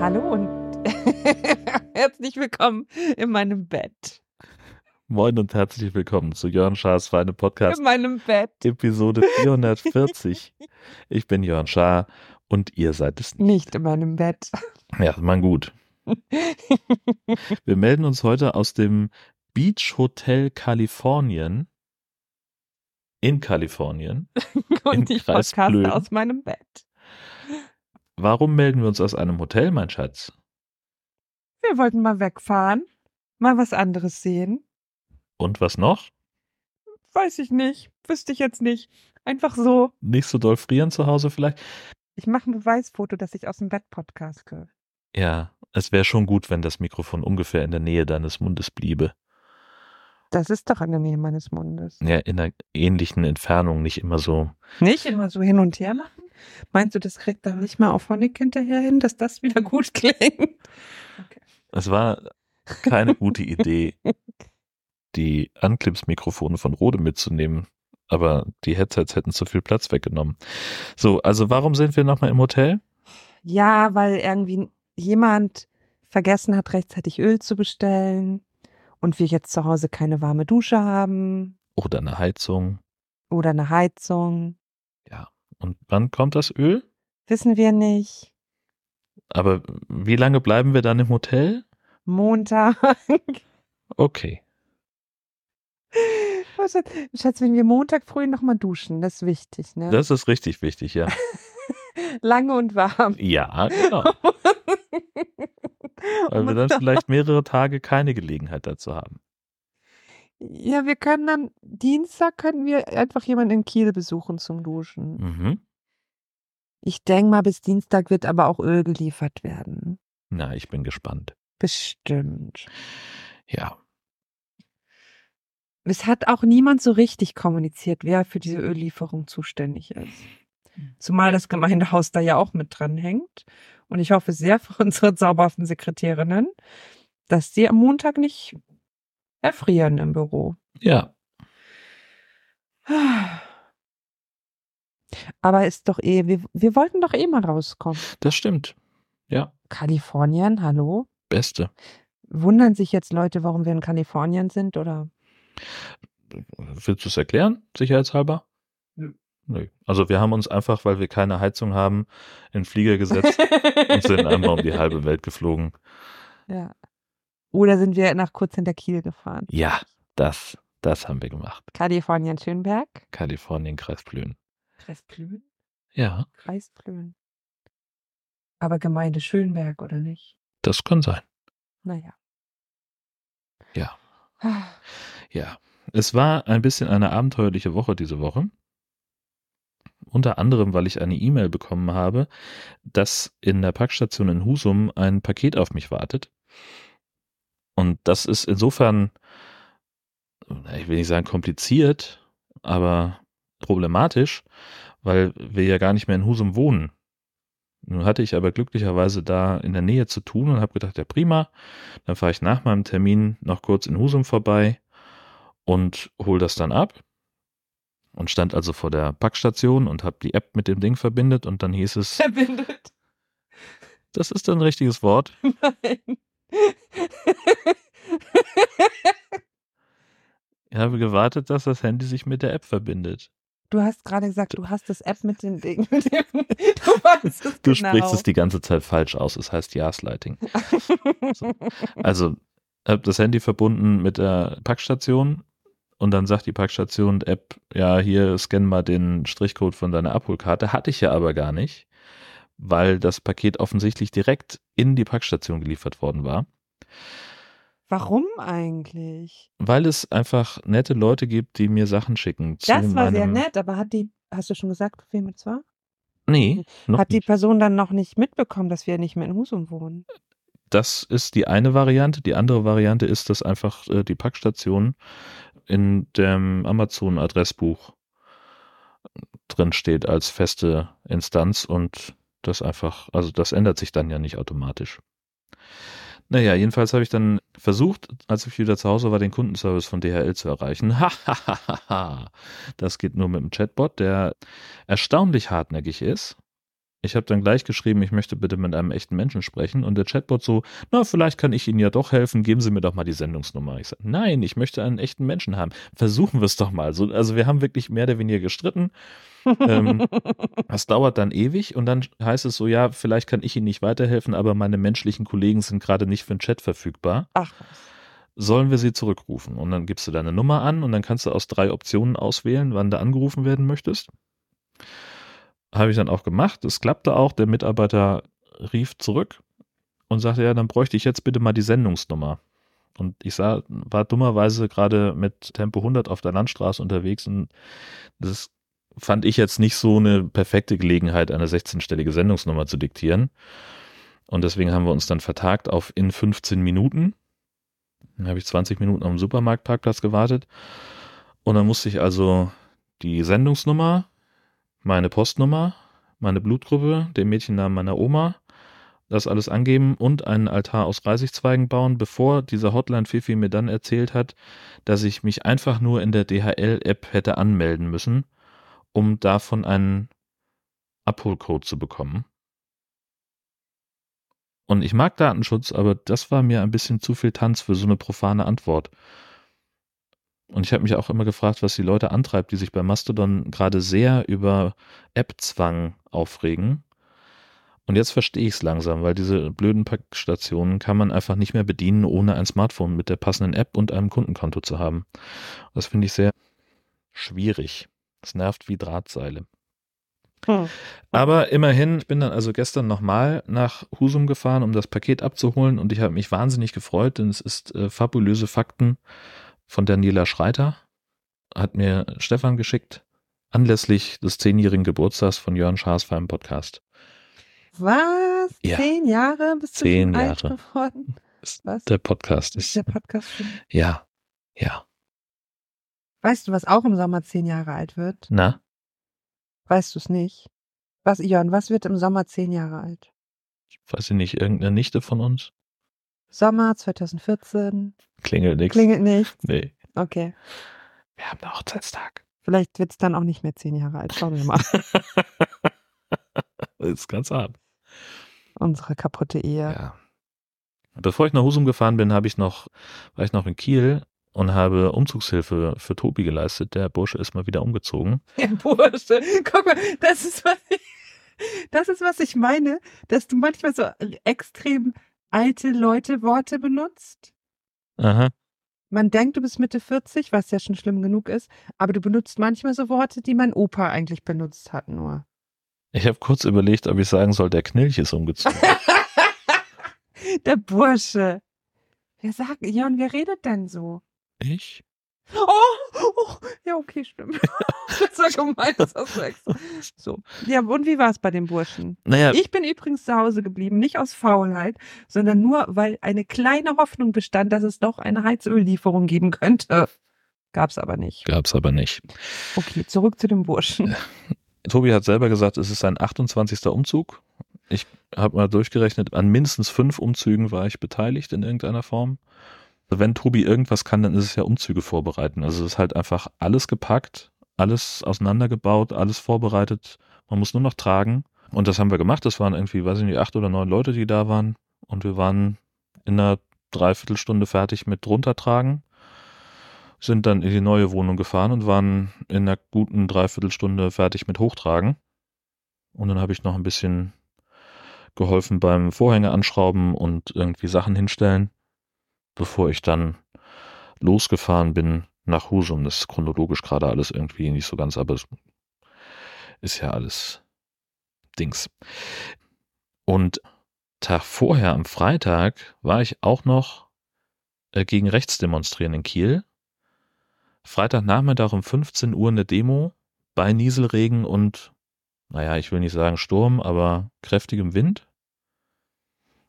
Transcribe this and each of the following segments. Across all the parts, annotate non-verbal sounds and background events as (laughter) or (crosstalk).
Hallo und (laughs) herzlich willkommen in meinem Bett. Moin und herzlich willkommen zu Jörn Schaas Feine Podcast. In meinem Bett. Episode 440. (laughs) ich bin Jörn Schaar und ihr seid es nicht. Nicht in meinem Bett. Ja, man gut. (laughs) Wir melden uns heute aus dem Beach Hotel Kalifornien in Kalifornien. (laughs) und ich Kreis podcaste aus meinem Bett. Warum melden wir uns aus einem Hotel, mein Schatz? Wir wollten mal wegfahren, mal was anderes sehen. Und was noch? Weiß ich nicht, wüsste ich jetzt nicht. Einfach so. Nicht so doll frieren zu Hause vielleicht? Ich mache ein Beweisfoto, dass ich aus dem Bett podcaste. Ja, es wäre schon gut, wenn das Mikrofon ungefähr in der Nähe deines Mundes bliebe. Das ist doch in der Nähe meines Mundes. Ja, in einer ähnlichen Entfernung, nicht immer so. Nicht immer so hin und her machen? Meinst du, das kriegt dann nicht mal auf Honig hinterher hin, dass das wieder gut (laughs) klingt? Es war keine gute Idee, die Anklips-Mikrofone von Rode mitzunehmen. Aber die Headsets hätten zu viel Platz weggenommen. So, also warum sind wir nochmal im Hotel? Ja, weil irgendwie jemand vergessen hat, rechtzeitig Öl zu bestellen und wir jetzt zu Hause keine warme Dusche haben Oder eine Heizung. oder eine Heizung. Und wann kommt das Öl? Wissen wir nicht. Aber wie lange bleiben wir dann im Hotel? Montag. Okay. (laughs) Schatz, wenn wir Montag früh nochmal duschen, das ist wichtig, ne? Das ist richtig wichtig, ja. (laughs) Lange und warm. Ja, genau. (laughs) Weil wir dann vielleicht mehrere Tage keine Gelegenheit dazu haben. Ja, wir können dann, Dienstag können wir einfach jemanden in Kiel besuchen zum Duschen. Mhm. Ich denke mal, bis Dienstag wird aber auch Öl geliefert werden. Na, ich bin gespannt. Bestimmt. Ja. Es hat auch niemand so richtig kommuniziert, wer für diese Öllieferung zuständig ist. Zumal das Gemeindehaus da ja auch mit dran hängt. Und ich hoffe sehr für unsere zauberhaften Sekretärinnen, dass sie am Montag nicht erfrieren im Büro. Ja. Aber ist doch eh, wir, wir wollten doch eh mal rauskommen. Das stimmt. Ja. Kalifornien, hallo? Beste. Wundern sich jetzt Leute, warum wir in Kalifornien sind oder? Willst du es erklären, sicherheitshalber? Nö. Also wir haben uns einfach, weil wir keine Heizung haben, in den Flieger gesetzt und sind einmal um die halbe (laughs) Welt geflogen. ja. Oder sind wir nach kurz hinter Kiel gefahren? Ja, das, das haben wir gemacht. Kalifornien, Schönberg, Kalifornien, Kreis Plön. Kreis Plön, Ja, Kreis Plön. Aber Gemeinde Schönberg, oder nicht? das kann sein. Naja. Ja. Ja. Es war ein bisschen eine abenteuerliche Woche diese Woche. Unter anderem, weil ich eine E-Mail bekommen habe, dass in der Packstation in Husum ein Paket auf mich wartet. Und das ist insofern, ich will nicht sagen kompliziert, aber problematisch, weil wir ja gar nicht mehr in Husum wohnen. Nun hatte ich aber glücklicherweise da in der Nähe zu tun und habe gedacht, ja prima, dann fahre ich nach meinem Termin noch kurz in Husum vorbei und hol das dann ab. Und stand also vor der Packstation und habe die App mit dem Ding verbindet und dann hieß es, Verbindet. das ist ein richtiges Wort. Nein. Ich habe gewartet, dass das Handy sich mit der App verbindet. Du hast gerade gesagt, du hast das App mit den Dingen. Mit dem, (laughs) du weißt es Du genau. sprichst es die ganze Zeit falsch aus. Es heißt Gaslighting. (laughs) So. Also, habe das Handy verbunden mit der Packstation und dann sagt die Packstation App, ja, hier scan mal den Strichcode von deiner Abholkarte. Hatte ich ja aber gar nicht, weil das Paket offensichtlich direkt in die Packstation geliefert worden war. Warum eigentlich? Weil es einfach nette Leute gibt, die mir Sachen schicken. Das war sehr nett, aber hat die, hast du schon gesagt, wem es war? Nee, Hat die nicht. Person dann noch nicht mitbekommen, dass wir nicht mehr in Husum wohnen? Das ist die eine Variante. Die andere Variante ist, dass einfach äh, die Packstation in dem Amazon-Adressbuch drin steht als feste Instanz und das einfach, also das ändert sich dann ja nicht automatisch. Naja, jedenfalls habe ich dann versucht, als ich wieder zu Hause war, den Kundenservice von DHL zu erreichen. (laughs) Hahaha. das geht nur mit dem Chatbot, der erstaunlich hartnäckig ist. Ich habe dann gleich geschrieben, ich möchte bitte mit einem echten Menschen sprechen und der Chatbot so, na, vielleicht kann ich Ihnen ja doch helfen, geben Sie mir doch mal die Sendungsnummer. Ich sage, nein, ich möchte einen echten Menschen haben. Versuchen wir es doch mal. So, also wir haben wirklich mehr oder weniger gestritten. ähm, (laughs) das dauert dann ewig und dann heißt es so, ja, vielleicht kann ich Ihnen nicht weiterhelfen, aber meine menschlichen Kollegen sind gerade nicht für den Chat verfügbar. Ach was. Sollen wir sie zurückrufen? Und dann gibst du deine Nummer an und dann kannst du aus drei Optionen auswählen, wann du angerufen werden möchtest. Habe ich dann auch gemacht. Es klappte auch. Der Mitarbeiter rief zurück und sagte, ja, dann bräuchte ich jetzt bitte mal die Sendungsnummer. Und ich sah, war dummerweise gerade mit Tempo 100 auf der Landstraße unterwegs und das fand ich jetzt nicht so eine perfekte Gelegenheit, eine 16-stellige Sendungsnummer zu diktieren. Und deswegen haben wir uns dann vertagt auf in 15 Minuten. Dann habe ich 20 Minuten am Supermarktparkplatz gewartet. Und dann musste ich also die Sendungsnummer, meine Postnummer, meine Blutgruppe, den Mädchennamen meiner Oma, das alles angeben und einen Altar aus Reisigzweigen bauen, bevor dieser Hotline-Fifi mir dann erzählt hat, dass ich mich einfach nur in der DHL-App hätte anmelden müssen, um davon einen Abholcode zu bekommen. Und ich mag Datenschutz, aber das war mir ein bisschen zu viel Tanz für so eine profane Antwort. Und ich habe mich auch immer gefragt, was die Leute antreibt, die sich bei Mastodon gerade sehr über App-Zwang aufregen. Und jetzt verstehe ich es langsam, weil diese blöden Packstationen kann man einfach nicht mehr bedienen, ohne ein Smartphone mit der passenden App und einem Kundenkonto zu haben. Das finde ich sehr schwierig. Es nervt wie Drahtseile. Hm. Aber immerhin, ich bin dann also gestern nochmal nach Husum gefahren, um das Paket abzuholen und ich habe mich wahnsinnig gefreut, denn es ist äh, fabulöse Fakten von Daniela Schreiter, hat mir Stefan geschickt, anlässlich des zehnjährigen Geburtstags von Jörn Schaas für einen Podcast. Was? Ja. Zehn Jahre bist du Zehn Jahre. alt geworden? Was? Der Podcast ist. der Podcast schon? Ja, ja. Weißt du, was auch im Sommer zehn Jahre alt wird? Na? Weißt du es nicht? Was, Jörn, was wird im Sommer zehn Jahre alt? Weiß ich nicht, irgendeine Nichte von uns? Sommer 2014. Klingelt nichts. Klingelt nicht. Nee. Okay. Wir haben einen Hochzeitstag. Vielleicht wird es dann auch nicht mehr zehn Jahre alt. Schauen wir mal. das (laughs) ist ganz hart. Unsere kaputte Ehe. Ja. Bevor ich nach Husum gefahren bin, habe ich noch, war ich noch in Kiel und habe Umzugshilfe für Tobi geleistet. Der Bursche ist mal wieder umgezogen. Der Bursche. Guck mal, das ist was ich, das ist was ich meine, dass du manchmal so extrem alte Leute Worte benutzt. Aha. Man denkt, du bist Mitte 40, was ja schon schlimm genug ist, aber du benutzt manchmal so Worte, die mein Opa eigentlich benutzt hat, nur. Ich habe kurz überlegt, ob ich sagen soll, der Knilch ist umgezogen. (laughs) der Bursche. Wer sagt, Jan, wer redet denn so? Ich? Oh, oh, ja, okay, stimmt. (laughs) das war gemein, das hast du extra. So. Ja, und wie war es bei den Burschen? Naja. Ich bin übrigens zu Hause geblieben, nicht aus Faulheit, sondern nur, weil eine kleine Hoffnung bestand, dass es doch eine Heizöllieferung geben könnte. Gab's aber nicht. Gab's aber nicht. Okay, zurück zu den Burschen. Tobi hat selber gesagt, es ist sein 28. Umzug. Ich habe mal durchgerechnet, an mindestens fünf Umzügen war ich beteiligt in irgendeiner Form wenn Tobi irgendwas kann, dann ist es ja Umzüge vorbereiten. Also es ist halt einfach alles gepackt, alles auseinandergebaut, alles vorbereitet. Man muss nur noch tragen. Und das haben wir gemacht. Das waren irgendwie, weiß ich nicht, acht oder neun Leute, die da waren. Und wir waren in einer Dreiviertelstunde fertig mit runtertragen. Sind dann in die neue Wohnung gefahren und waren in einer guten Dreiviertelstunde fertig mit hochtragen. Und dann habe ich noch ein bisschen geholfen beim Vorhänge anschrauben und irgendwie Sachen hinstellen bevor ich dann losgefahren bin nach Husum. Das ist chronologisch gerade alles irgendwie nicht so ganz, aber es ist ja alles Dings. Und Tag vorher, am Freitag, war ich auch noch äh, gegen rechts demonstrieren in Kiel. Freitagnachmittag um 15 Uhr eine Demo bei Nieselregen und, naja, ich will nicht sagen Sturm, aber kräftigem Wind.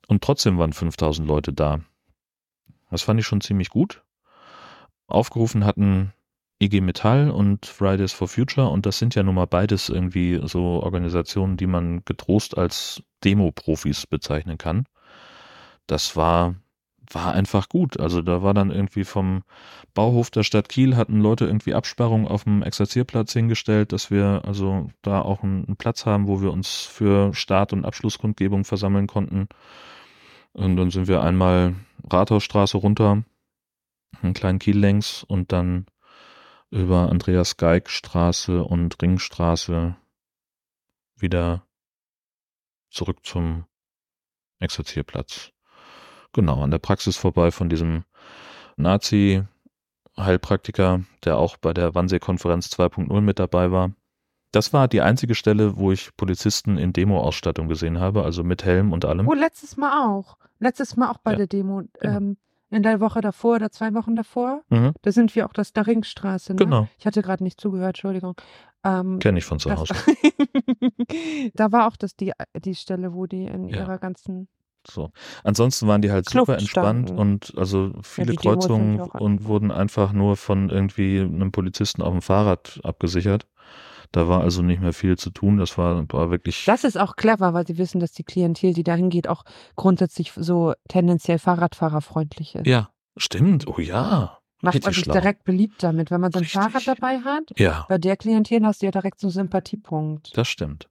Und trotzdem waren 5000 Leute da. Das fand ich schon ziemlich gut. Aufgerufen hatten IG Metall und Fridays for Future und das sind ja nun mal beides irgendwie so Organisationen, die man getrost als Demo-Profis bezeichnen kann. Das war war einfach gut. Also da war dann irgendwie vom Bauhof der Stadt Kiel hatten Leute irgendwie Absperrungen auf dem Exerzierplatz hingestellt, dass wir also da auch einen, einen Platz haben, wo wir uns für Start- und Abschlusskundgebung versammeln konnten. Und dann sind wir einmal Rathausstraße runter, einen kleinen Kiel längs und dann über Andreas Geig Straße und Ringstraße wieder zurück zum Exerzierplatz. Genau, an der Praxis vorbei von diesem Nazi-Heilpraktiker, der auch bei der Wannsee-Konferenz 2.0 mit dabei war. Das war die einzige Stelle, wo ich Polizisten in Demo-Ausstattung gesehen habe, also mit Helm und allem. Oh, letztes Mal auch. Letztes Mal auch bei Ja, der Demo. genau. Ähm, in der Woche davor oder zwei Wochen davor. Mhm, Da sind wir auch das der Ringstraße. Ne? genau, Ich hatte gerade nicht zugehört, Entschuldigung. Ähm, kenne ich von zu Hause. (laughs) da war auch das die, die Stelle, wo die in Ja. ihrer ganzen So. Ansonsten waren die halt super Kluft entspannt standen. und also viele Kreuzungen ja auch und wurden einfach nur von irgendwie einem Polizisten auf dem Fahrrad abgesichert. Da war also nicht mehr viel zu tun. Das war, war wirklich. Das ist auch clever, weil sie wissen, dass die Klientel, die dahin geht, auch grundsätzlich so tendenziell Fahrradfahrerfreundlich ist. ja, stimmt. Oh ja. Macht man sich schlau. direkt beliebt damit. Wenn man so ein Richtig. Fahrrad dabei hat, Ja, bei der Klientel hast du ja direkt so einen Sympathiepunkt. das stimmt.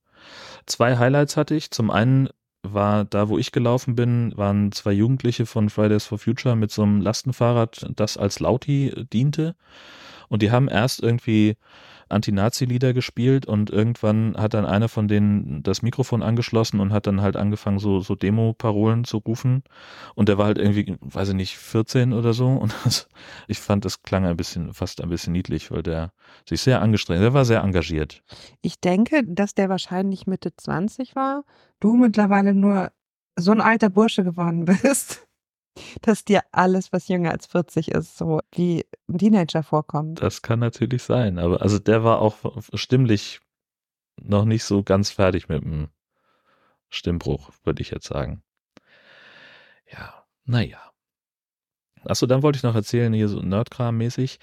Zwei Highlights hatte ich. Zum einen war da, wo ich gelaufen bin, waren zwei Jugendliche von Fridays for Future mit so einem Lastenfahrrad, das als Lauti diente. Und die haben erst irgendwie Anti-Nazi-Lieder gespielt und irgendwann hat dann einer von denen das Mikrofon angeschlossen und hat dann halt angefangen, so, so Demo-Parolen zu rufen. Und der war halt irgendwie, weiß ich nicht, 14 oder so. Und das, ich fand, das klang ein bisschen, fast ein bisschen niedlich, weil der sich sehr angestrengt, der war sehr engagiert. Ich denke, dass der wahrscheinlich Mitte 20 war, du mittlerweile nur so ein alter Bursche geworden bist, dass dir alles, was jünger als 40 ist, so wie ein Teenager vorkommt. Das kann natürlich sein, aber also der war auch stimmlich noch nicht so ganz fertig mit dem Stimmbruch, würde ich jetzt sagen. Ja, naja. Achso, dann wollte ich noch erzählen, hier so Nerdkram-mäßig.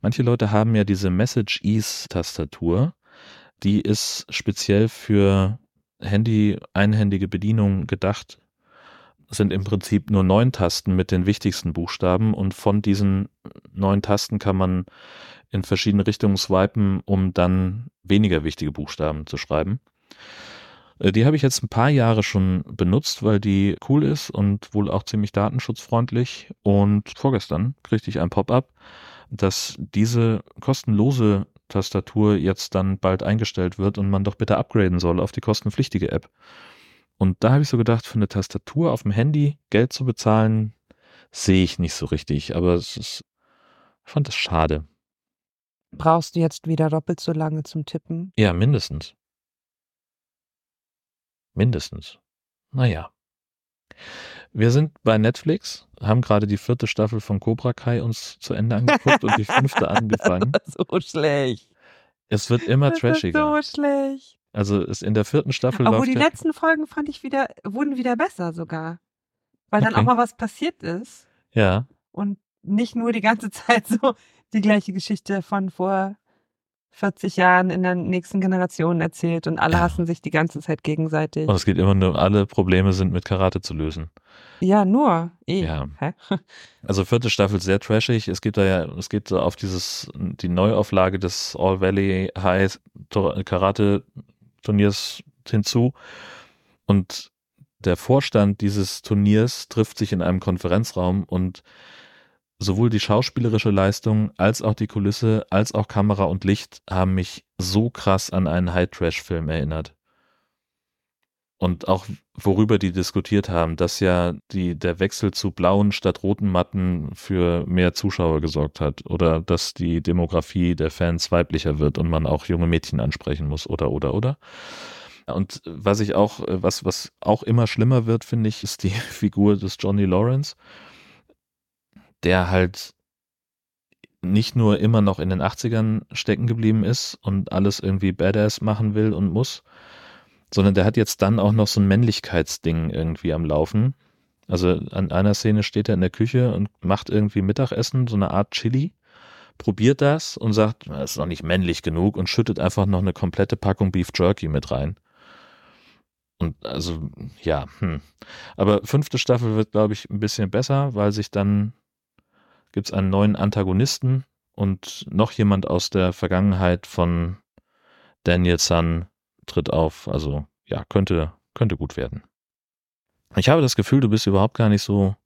Manche Leute haben ja diese Message-Ease-Tastatur. Die ist speziell für Handy, einhändige Bedienung gedacht. Sind im Prinzip nur neun Tasten mit den wichtigsten Buchstaben und von diesen neun Tasten kann man in verschiedene Richtungen swipen, um dann weniger wichtige Buchstaben zu schreiben. Äh, Die habe ich jetzt ein paar Jahre schon benutzt, weil die cool ist und wohl auch ziemlich datenschutzfreundlich. Und vorgestern kriegte ich ein Pop-up, dass diese kostenlose Tastatur jetzt dann bald eingestellt wird und man doch bitte upgraden soll auf die kostenpflichtige App. Und da habe ich so gedacht, für eine Tastatur auf dem Handy Geld zu bezahlen, sehe ich nicht so richtig. Aber es ist, ich fand das schade. Brauchst du jetzt wieder doppelt so lange zum Tippen? Ja, mindestens. Mindestens. Naja. Wir sind bei Netflix, haben gerade die vierte Staffel von Cobra Kai uns zu Ende angeguckt und die fünfte (laughs) angefangen. so schlecht. Es wird immer Das trashiger. so schlecht. Also es in der vierten Staffel Obwohl die ja, letzten Folgen fand ich wieder, wurden wieder besser sogar. Weil dann Okay. auch mal was passiert ist ja, und nicht nur die ganze (laughs) Zeit so die gleiche Geschichte von vor 40 Jahren in der nächsten Generation erzählt und alle Ja. hassen sich die ganze Zeit gegenseitig. und es geht immer nur, alle Probleme sind mit Karate zu lösen. ja, nur. Eh. Ja. Hä? (laughs) Also vierte Staffel sehr trashig. Es gibt da ja, es geht auf dieses, die Neuauflage des All Valley High Karate Turniers hinzu. Und der Vorstand dieses Turniers trifft sich in einem Konferenzraum und sowohl die schauspielerische Leistung als auch die Kulisse als auch Kamera und Licht haben mich so krass an einen High-Trash-Film erinnert. Und auch worüber die diskutiert haben, dass ja die, der Wechsel zu blauen statt roten Matten für mehr Zuschauer gesorgt hat oder dass die Demografie der Fans weiblicher wird und man auch junge Mädchen ansprechen muss oder oder oder. Und was ich auch, was, was auch immer schlimmer wird, finde ich, ist die (laughs) Figur des Johnny Lawrence, der halt nicht nur immer noch in den 80ern stecken geblieben ist und alles irgendwie badass machen will und muss, sondern der hat jetzt dann auch noch so ein Männlichkeitsding irgendwie am Laufen. Also an einer Szene steht er in der Küche und macht irgendwie Mittagessen, so eine Art Chili, probiert das und sagt, das ist noch nicht männlich genug und schüttet einfach noch eine komplette Packung Beef Jerky mit rein. Und also, ja, hm. Aber fünfte Staffel wird, glaube ich, ein bisschen besser, weil sich dann gibt es einen neuen Antagonisten und noch jemand aus der Vergangenheit von Daniel Sun tritt auf. Also ja, könnte, könnte gut werden. Ich habe das Gefühl, du bist überhaupt gar nicht so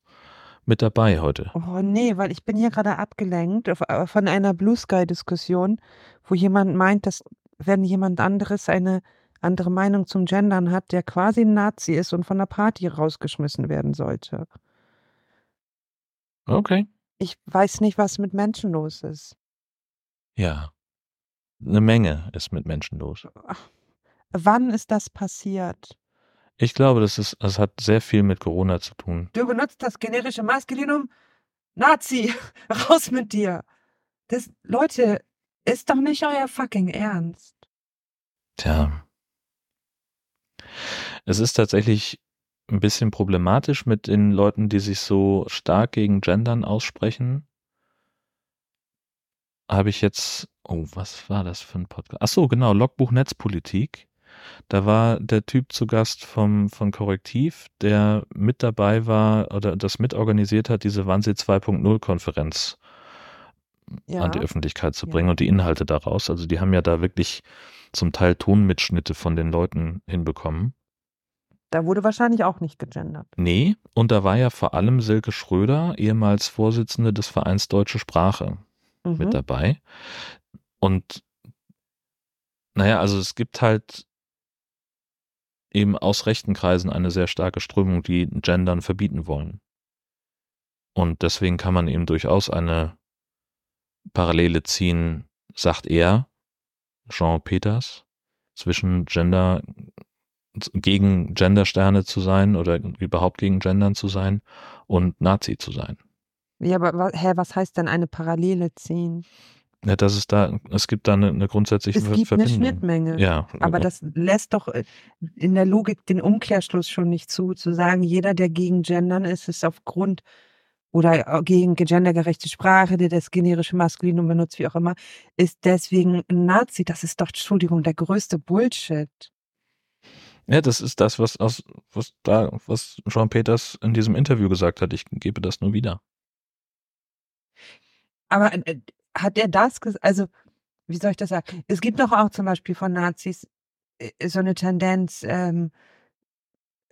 mit dabei heute. Oh nee, weil ich bin hier gerade abgelenkt äh, von einer Blue Sky-Diskussion, wo jemand meint, dass wenn jemand anderes eine andere Meinung zum Gendern hat, der quasi ein Nazi ist und von der Party rausgeschmissen werden sollte. Okay. Ich weiß nicht, was mit Menschen los ist. Ja. Eine Menge ist mit Menschen los. Ach, wann ist das passiert? Ich glaube, das, ist, das hat sehr viel mit Corona zu tun. Du benutzt das generische Maskulinum Nazi. (laughs) Raus mit dir. Das, Leute, ist doch nicht euer fucking Ernst. Tja. Es ist tatsächlich ein bisschen problematisch mit den Leuten, die sich so stark gegen Gendern aussprechen. Habe ich jetzt, oh, was war das für ein Podcast? Ach so, genau, Logbuch Netzpolitik. Da war der Typ zu Gast vom, von Korrektiv, der mit dabei war oder das mitorganisiert hat, diese Wannsee 2.0 Konferenz ja. an die Öffentlichkeit zu bringen ja. und die Inhalte daraus. Also die haben ja da wirklich zum Teil Tonmitschnitte von den Leuten hinbekommen. Da wurde wahrscheinlich auch nicht gegendert. Nee, und da war ja vor allem Silke Schröder, ehemals Vorsitzende des Vereins Deutsche Sprache, mhm. mit dabei. Und naja, also es gibt halt eben aus rechten Kreisen eine sehr starke Strömung, die Gendern verbieten wollen. Und deswegen kann man eben durchaus eine Parallele ziehen, sagt er, Jean Peters, zwischen Gender, gegen Gendersterne zu sein oder überhaupt gegen Gendern zu sein und Nazi zu sein. Ja, aber hä, was heißt denn eine Parallele ziehen? Ja, dass es da, es gibt da eine, eine grundsätzliche es gibt Verbindung. eine Schnittmenge. Ja. Aber das lässt doch äh, in der Logik den Umkehrschluss schon nicht zu, zu sagen, jeder, der gegen Gendern ist, ist aufgrund oder äh, gegen gendergerechte Sprache, der das generische Maskulinum benutzt, wie auch immer, ist deswegen ein Nazi. Das ist doch, Entschuldigung, der größte Bullshit. Ja, das ist das, was aus, was da, was Jean Peters in diesem Interview gesagt hat. Ich gebe das nur wieder. Aber äh, hat er das gesagt? Also, wie soll ich das sagen? Es gibt doch auch zum Beispiel von Nazis äh, so eine Tendenz, ähm,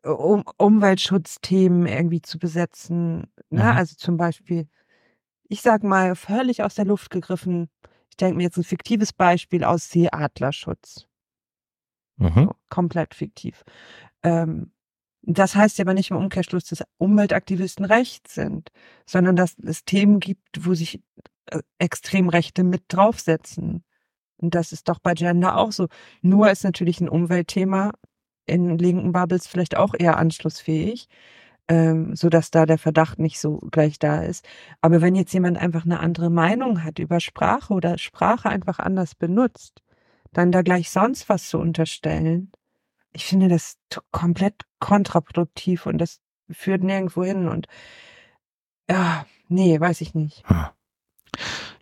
um Umweltschutzthemen irgendwie zu besetzen. Ne? Mhm. Also zum Beispiel, ich sag mal, völlig aus der Luft gegriffen, ich denke mir jetzt ein fiktives Beispiel aus Seeadlerschutz. Mhm. So, komplett fiktiv. Ähm, das heißt ja aber nicht im Umkehrschluss, dass Umweltaktivisten recht sind, sondern dass es Themen gibt, wo sich äh, Extremrechte mit draufsetzen. Und das ist doch bei Gender auch so. Nur ist natürlich ein Umweltthema in linken Bubbles vielleicht auch eher anschlussfähig, ähm, so dass da der Verdacht nicht so gleich da ist. Aber wenn jetzt jemand einfach eine andere Meinung hat über Sprache oder Sprache einfach anders benutzt, dann da gleich sonst was zu unterstellen, ich finde das komplett kontraproduktiv und das führt nirgendwo hin und ja, nee, weiß ich nicht. Hm.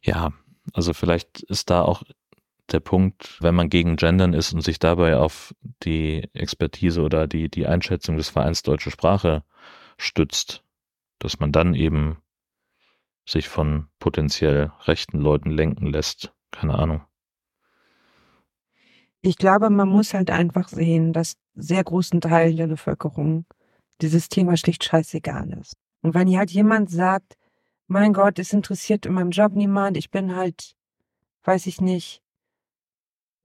Ja, also vielleicht ist da auch der Punkt, wenn man gegen Gendern ist und sich dabei auf die Expertise oder die, die Einschätzung des Vereins Deutsche Sprache stützt, dass man dann eben sich von potenziell rechten Leuten lenken lässt. Keine Ahnung. Ich glaube, man muss halt einfach sehen, dass sehr großen Teilen der Bevölkerung dieses Thema schlicht scheißegal ist. Und wenn halt jemand sagt, mein Gott, es interessiert in meinem Job niemand, ich bin halt, weiß ich nicht,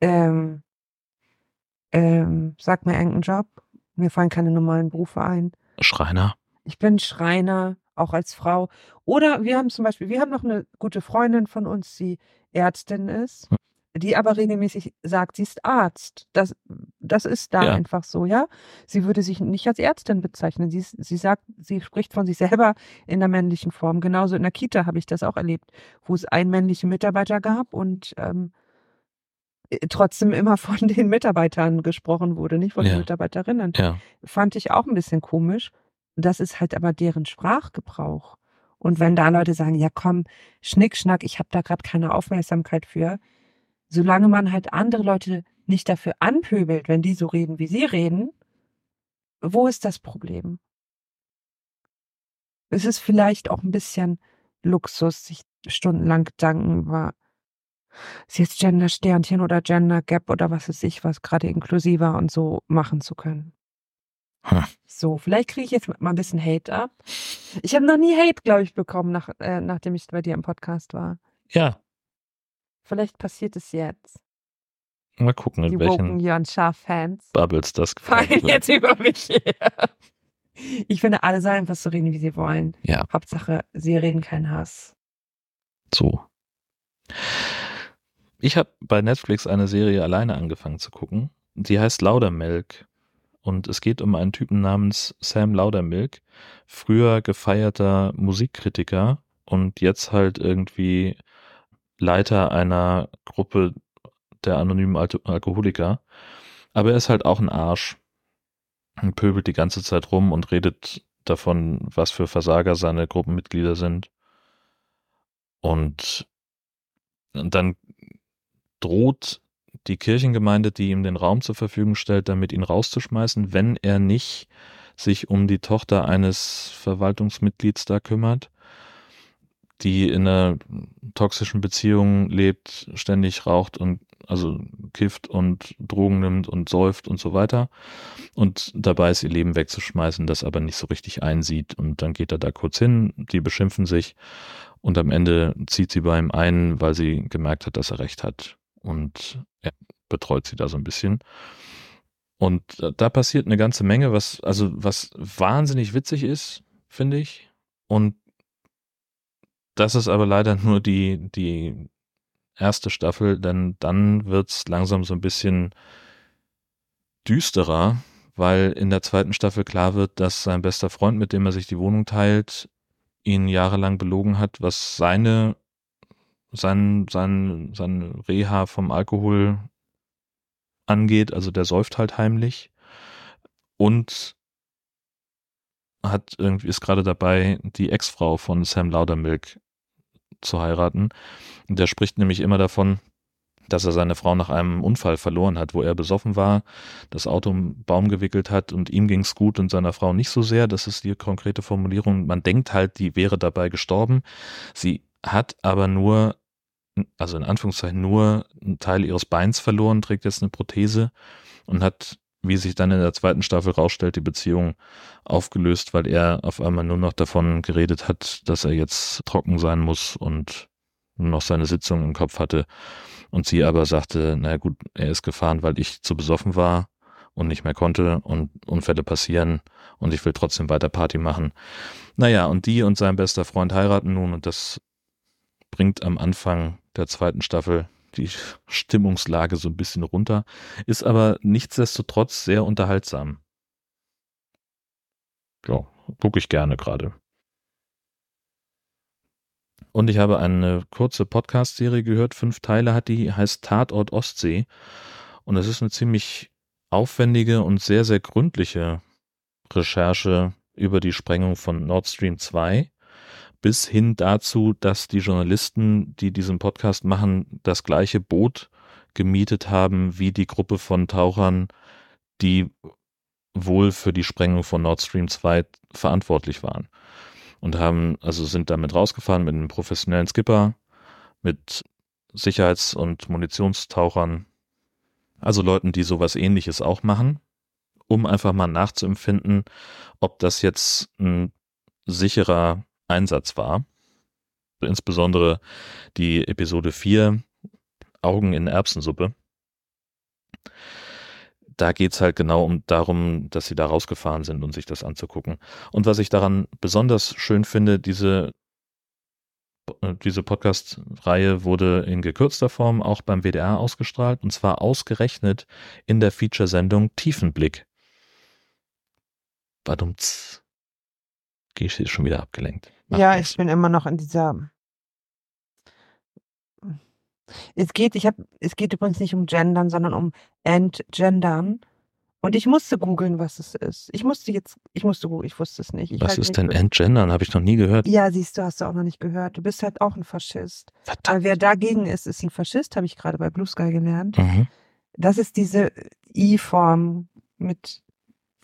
ähm, ähm, sag mir irgendeinen Job. Mir fallen keine normalen Berufe ein. Schreiner. Ich bin Schreiner, auch als Frau. Oder wir haben zum Beispiel, wir haben noch eine gute Freundin von uns, die Ärztin ist, hm. Die aber regelmäßig sagt, sie ist Arzt. Das, das ist da ja. einfach so, ja. Sie würde sich nicht als Ärztin bezeichnen. Sie, sie sagt, sie spricht von sich selber in der männlichen Form. Genauso in der Kita habe ich das auch erlebt, wo es einen männlichen Mitarbeiter gab und ähm, äh, trotzdem immer (laughs) von den Mitarbeitern gesprochen wurde, nicht von ja. den Mitarbeiterinnen. Ja. Fand ich auch ein bisschen komisch. Das ist halt aber deren Sprachgebrauch. Und wenn da Leute sagen, ja komm, Schnickschnack, ich habe da gerade keine Aufmerksamkeit für, solange man halt andere Leute nicht dafür anpöbelt, wenn die so reden, wie sie reden, wo ist das Problem? Es ist vielleicht auch ein bisschen Luxus, sich stundenlang Gedanken über ist jetzt Gender Sternchen oder Gender Gap oder was weiß ich, was gerade inklusiver und so machen zu können. Hm. So, vielleicht kriege ich jetzt mal ein bisschen Hate ab. Ich habe noch nie Hate, glaube ich, bekommen, nach, äh, nachdem ich bei dir im Podcast war. Ja. Vielleicht passiert es jetzt. Mal gucken, in Die welchen woken Jörn Schaaf-Fans Bubbles das (laughs) fallen gefallen wird. jetzt über mich her. Ich finde, alle sollen einfach so reden, wie sie wollen. Ja, Hauptsache, sie reden keinen Hass. so. Ich habe bei Netflix eine Serie alleine angefangen zu gucken. Die heißt Laudermilk. Und es geht um einen Typen namens Sam Laudermilk, früher gefeierter Musikkritiker und jetzt halt irgendwie Leiter einer Gruppe der anonymen Al Alkoholiker. Aber er ist halt auch ein Arsch und pöbelt die ganze Zeit rum und redet davon, was für Versager seine Gruppenmitglieder sind. Und, und dann droht die Kirchengemeinde, die ihm den Raum zur Verfügung stellt, damit ihn rauszuschmeißen, wenn er nicht sich um die Tochter eines Verwaltungsmitglieds da kümmert, die in einer toxischen Beziehung lebt, ständig raucht und also kifft und Drogen nimmt und säuft und so weiter und dabei ist ihr Leben wegzuschmeißen, das aber nicht so richtig einsieht und dann geht er da kurz hin, die beschimpfen sich und am Ende zieht sie bei ihm ein, weil sie gemerkt hat, dass er recht hat und er betreut sie da so ein bisschen. Und da passiert eine ganze Menge, was, also, was wahnsinnig witzig ist, finde ich. Und das ist aber leider nur die, die erste Staffel, denn dann wird's langsam so ein bisschen düsterer, weil in der zweiten Staffel klar wird, dass sein bester Freund, mit dem er sich die Wohnung teilt, ihn jahrelang belogen hat, was seine sein, sein, sein Reha vom Alkohol angeht. Also der säuft halt heimlich und hat irgendwie ist gerade dabei, die Ex-Frau von Sam Laudermilk zu heiraten. Der spricht nämlich immer davon, dass er seine Frau nach einem Unfall verloren hat, wo er besoffen war, das Auto im Baum gewickelt hat und ihm ging's gut und seiner Frau nicht so sehr. Das ist die konkrete Formulierung. Man denkt halt, die wäre dabei gestorben. Sie hat aber nur, also in Anführungszeichen nur einen Teil ihres Beins verloren, trägt jetzt eine Prothese und hat, wie sich dann in der zweiten Staffel rausstellt, die Beziehung aufgelöst, weil er auf einmal nur noch davon geredet hat, dass er jetzt trocken sein muss und noch seine Sitzung im Kopf hatte. Und sie aber sagte, naja gut, er ist gefahren, weil ich zu besoffen war und nicht mehr konnte und Unfälle passieren und ich will trotzdem weiter Party machen. Naja, und die und sein bester Freund heiraten nun und das bringt am Anfang der zweiten Staffel die Stimmungslage so ein bisschen runter, ist aber nichtsdestotrotz sehr unterhaltsam. Ja, gucke ich gerne gerade. Und ich habe eine kurze Podcast-Serie gehört, fünf Teile hat die, heißt Tatort Ostsee. Und es ist eine ziemlich aufwendige und sehr, sehr gründliche Recherche über die Sprengung von Nord Stream 2 bis hin dazu, dass die Journalisten, die diesen Podcast machen, das gleiche Boot gemietet haben wie die Gruppe von Tauchern, die wohl für die Sprengung von Nord Stream 2 verantwortlich waren. Und haben, also sind damit rausgefahren mit einem professionellen Skipper, mit Sicherheits- und Munitionstauchern, also Leuten, die sowas ähnliches auch machen, um einfach mal nachzuempfinden, ob das jetzt ein sicherer Einsatz war. Insbesondere die Episode 4, Augen in Erbsensuppe. Da geht's halt genau um darum, dass sie da rausgefahren sind und sich das anzugucken. Und was ich daran besonders schön finde, diese, äh, diese Podcast-Reihe wurde in gekürzter Form auch beim WDR ausgestrahlt und zwar ausgerechnet in der Feature-Sendung Tiefenblick. Badumts. Gesche ist schon wieder abgelenkt. Macht ja, nichts. ich bin immer noch in dieser. Es geht, ich habe, es geht übrigens nicht um Gendern, sondern um Entgendern. Und ich musste googeln, was es ist. Ich musste jetzt, ich musste googeln, ich wusste es nicht. Ich Was halte ist denn Entgendern? Habe ich noch nie gehört. Ja, siehst du, hast du auch noch nicht gehört. Du bist halt auch ein Faschist. Verdammt. Aber wer dagegen ist, ist ein Faschist, habe ich gerade bei Blue Sky gelernt. Mhm. Das ist diese I-Form mit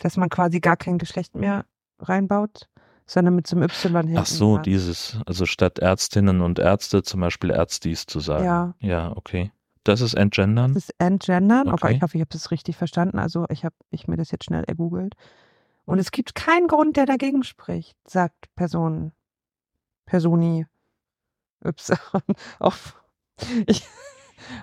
dass man quasi gar kein Geschlecht mehr reinbaut, sondern mit so einem Y hinten. Ach so, dran. dieses, also statt Ärztinnen und Ärzte zum Beispiel Ärztis zu sagen. Ja. Ja, okay. Das ist Entgendern. Das ist Entgendern. Okay. Okay. ich hoffe, ich habe das richtig verstanden. Also ich habe ich mir das jetzt schnell ergoogelt. Und es gibt keinen Grund, der dagegen spricht, sagt Person, Personi Y (laughs) auf, ich,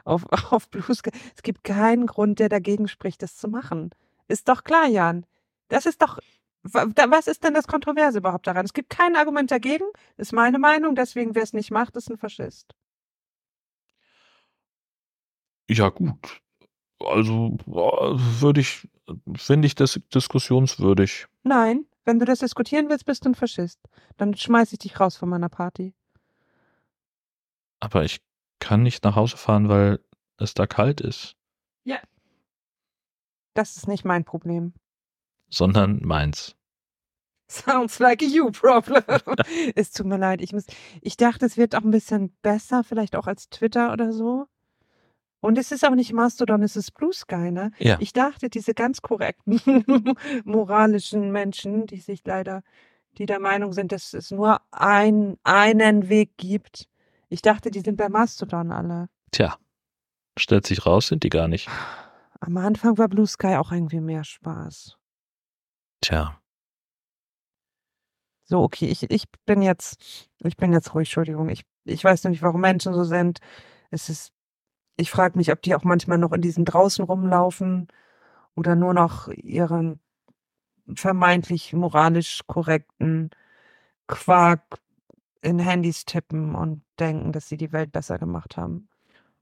auf, auf Blue Sky. Es gibt keinen Grund, der dagegen spricht, das zu machen. Ist doch klar, Jan. Das ist doch, was ist denn das Kontroverse überhaupt daran? Es gibt kein Argument dagegen, ist meine Meinung, deswegen wer es nicht macht, ist ein Faschist. Ja, gut. Also würde ich, finde ich das diskussionswürdig. Nein, wenn du das diskutieren willst, bist du ein Faschist. Dann schmeiß ich dich raus von meiner Party. Aber ich kann nicht nach Hause fahren, weil es da kalt ist, Das ist nicht mein Problem. Sondern meins. Sounds like a you problem. (laughs) es tut mir leid. Ich, muss, ich dachte, es wird auch ein bisschen besser, vielleicht auch als Twitter oder so. Und es ist auch nicht Mastodon, es ist Blue Sky, ne? Ja. Ich dachte, diese ganz korrekten (laughs) moralischen Menschen, die sich leider, die der Meinung sind, dass es nur ein, einen Weg gibt. Ich dachte, die sind bei Mastodon alle. Tja, stellt sich raus, sind die gar nicht. Am Anfang war Blue Sky auch irgendwie mehr Spaß. Tja, So, okay, ich, ich bin jetzt, ich bin jetzt ruhig, Entschuldigung. Ich, ich weiß nicht, warum Menschen so sind. Es ist, ich frage mich, ob die auch manchmal noch in diesem draußen rumlaufen oder nur noch ihren vermeintlich moralisch korrekten Quark in Handys tippen und denken, dass sie die Welt besser gemacht haben.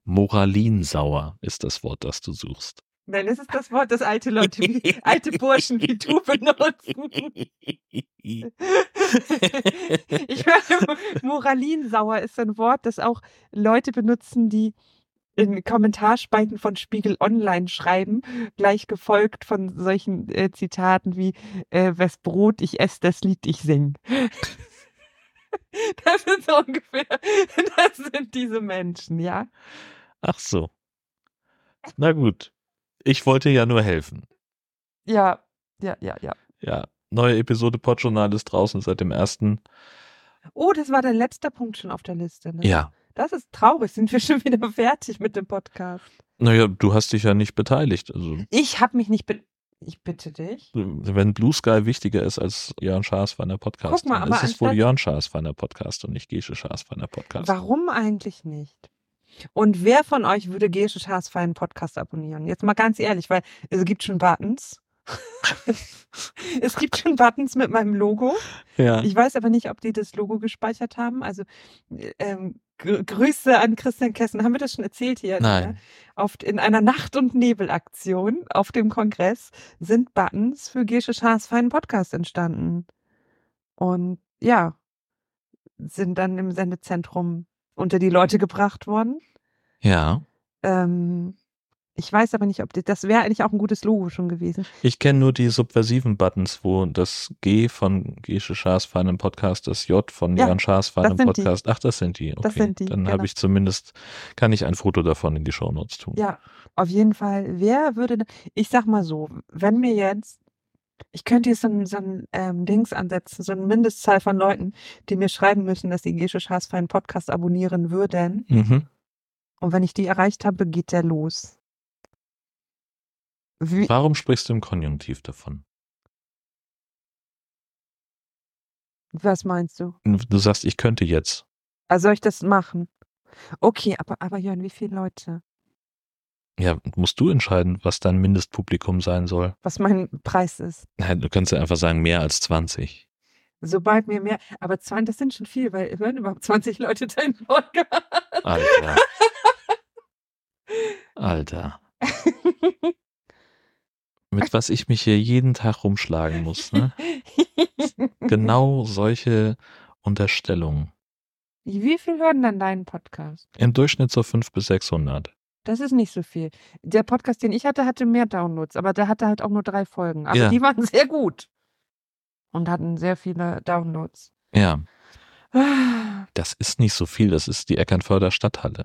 Moralinsauer ist das Wort, das du suchst. Nein, das ist das Wort, das alte Leute, wie, (laughs) alte Burschen wie du (laughs) benutzen. (laughs) ich höre, Moralinsauer ist ein Wort, das auch Leute benutzen, die in Kommentarspalten von Spiegel Online schreiben, gleich gefolgt von solchen äh, Zitaten wie äh, Wes Brot ich esse, das Lied ich sing. Das ist so ungefähr, das sind diese Menschen, ja. Ach so. Na gut. Ich wollte ja nur helfen. Ja, ja, ja, ja. Ja, neue Episode Podjournal ist draußen seit dem ersten. Oh, das war der letzte Punkt schon auf der Liste. Ne? Ja. Das ist traurig. Sind wir schon wieder (laughs) fertig mit dem Podcast? Naja, du hast dich ja nicht beteiligt. Also, Ich habe mich nicht. Be ich bitte dich. wenn Blue Sky wichtiger ist als Jörn Schaas von der Podcast, Guck mal, dann aber ist es wohl Jörn Schaas von der Podcast und nicht Gesche Schaas von der Podcast. Warum eigentlich nicht? Und wer von euch würde Gesche Schaas für einen Podcast abonnieren? Jetzt mal ganz ehrlich, weil es gibt schon Buttons. (laughs) es gibt schon Buttons mit meinem Logo. Ja. Ich weiß aber nicht, ob die das Logo gespeichert haben. Also ähm, Gr Grüße an Christian Kessen. Haben wir das schon erzählt hier? Nein. Ne? Auf, in einer Nacht- und Nebelaktion auf dem Kongress sind Buttons für Gesche Schaas feinen Podcast entstanden. Und ja, sind dann im Sendezentrum unter die Leute gebracht worden. Ja. Ähm, ich weiß aber nicht, ob die, das wäre eigentlich auch ein gutes Logo schon gewesen. Ich kenne nur die subversiven Buttons, wo das G von Gesche Schaas für einen Podcast, das J von Ja, Jörn Schaas für das einen sind die. Podcast. Ach, das sind die. Okay. Das sind die, Dann genau. habe ich zumindest, kann ich ein Foto davon in die Shownotes tun. Ja, auf jeden Fall. Wer würde, ich sag mal so, wenn mir jetzt, ich könnte jetzt so ein, so ein ähm, Dings ansetzen, so eine Mindestzahl von Leuten, die mir schreiben müssen, dass sie Gesche Schaas für einen Podcast abonnieren würden. Mhm. Und wenn ich die erreicht habe, geht der los. Wie, Warum sprichst du im Konjunktiv davon? was meinst du? Du sagst, ich könnte jetzt. Also soll ich das machen? Okay, aber, aber Jörn, wie viele Leute? Ja, musst du entscheiden, was dein Mindestpublikum sein soll. Was mein Preis ist? Nein, Du kannst ja einfach sagen, mehr als 20. Sobald mir mehr, aber 20, das sind schon viel, weil hören überhaupt 20 Leute deinen Podcast. Alter. (laughs) Alter. Mit was ich mich hier jeden Tag rumschlagen muss, ne? (laughs) Genau solche Unterstellungen. Wie viel hören dann deinen Podcast? Im Durchschnitt so 500 bis 600. Das ist nicht so viel. Der Podcast, den ich hatte, hatte mehr Downloads, aber der hatte halt auch nur drei Folgen. Aber Ja. die waren (laughs) sehr gut. Und hatten sehr viele Downloads. Ja, Ah, das ist nicht so viel. Das ist die Eckernförder Stadthalle.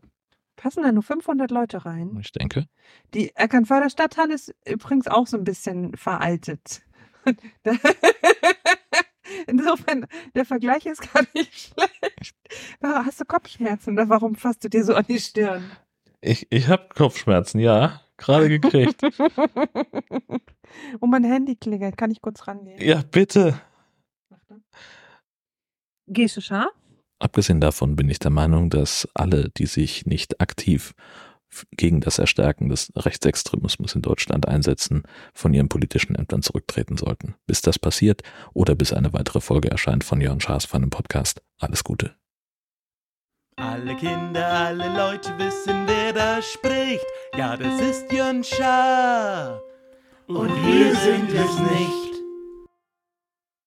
Passen da nur 500 Leute rein? Ich denke. Die Eckernförder Stadthalle ist übrigens auch so ein bisschen veraltet. (laughs) Insofern, der Vergleich ist gar nicht (laughs) schlecht. Hast du Kopfschmerzen oder warum fasst du dir so an die Stirn? Ich, ich habe Kopfschmerzen, ja. Gerade gekriegt. Und (laughs) mein Handy klingelt. Kann ich kurz rangehen? Ja, bitte. Gehst du scharf? Abgesehen davon bin ich der Meinung, dass alle, die sich nicht aktiv gegen das Erstärken des Rechtsextremismus in Deutschland einsetzen, von ihren politischen Ämtern zurücktreten sollten. Bis das passiert oder bis eine weitere Folge erscheint von Jörn Schaas von dem Podcast. Alles Gute. Alle Kinder, alle Leute wissen, wer da spricht. Ja, das ist Jörn Schaar. Und wir sind es nicht.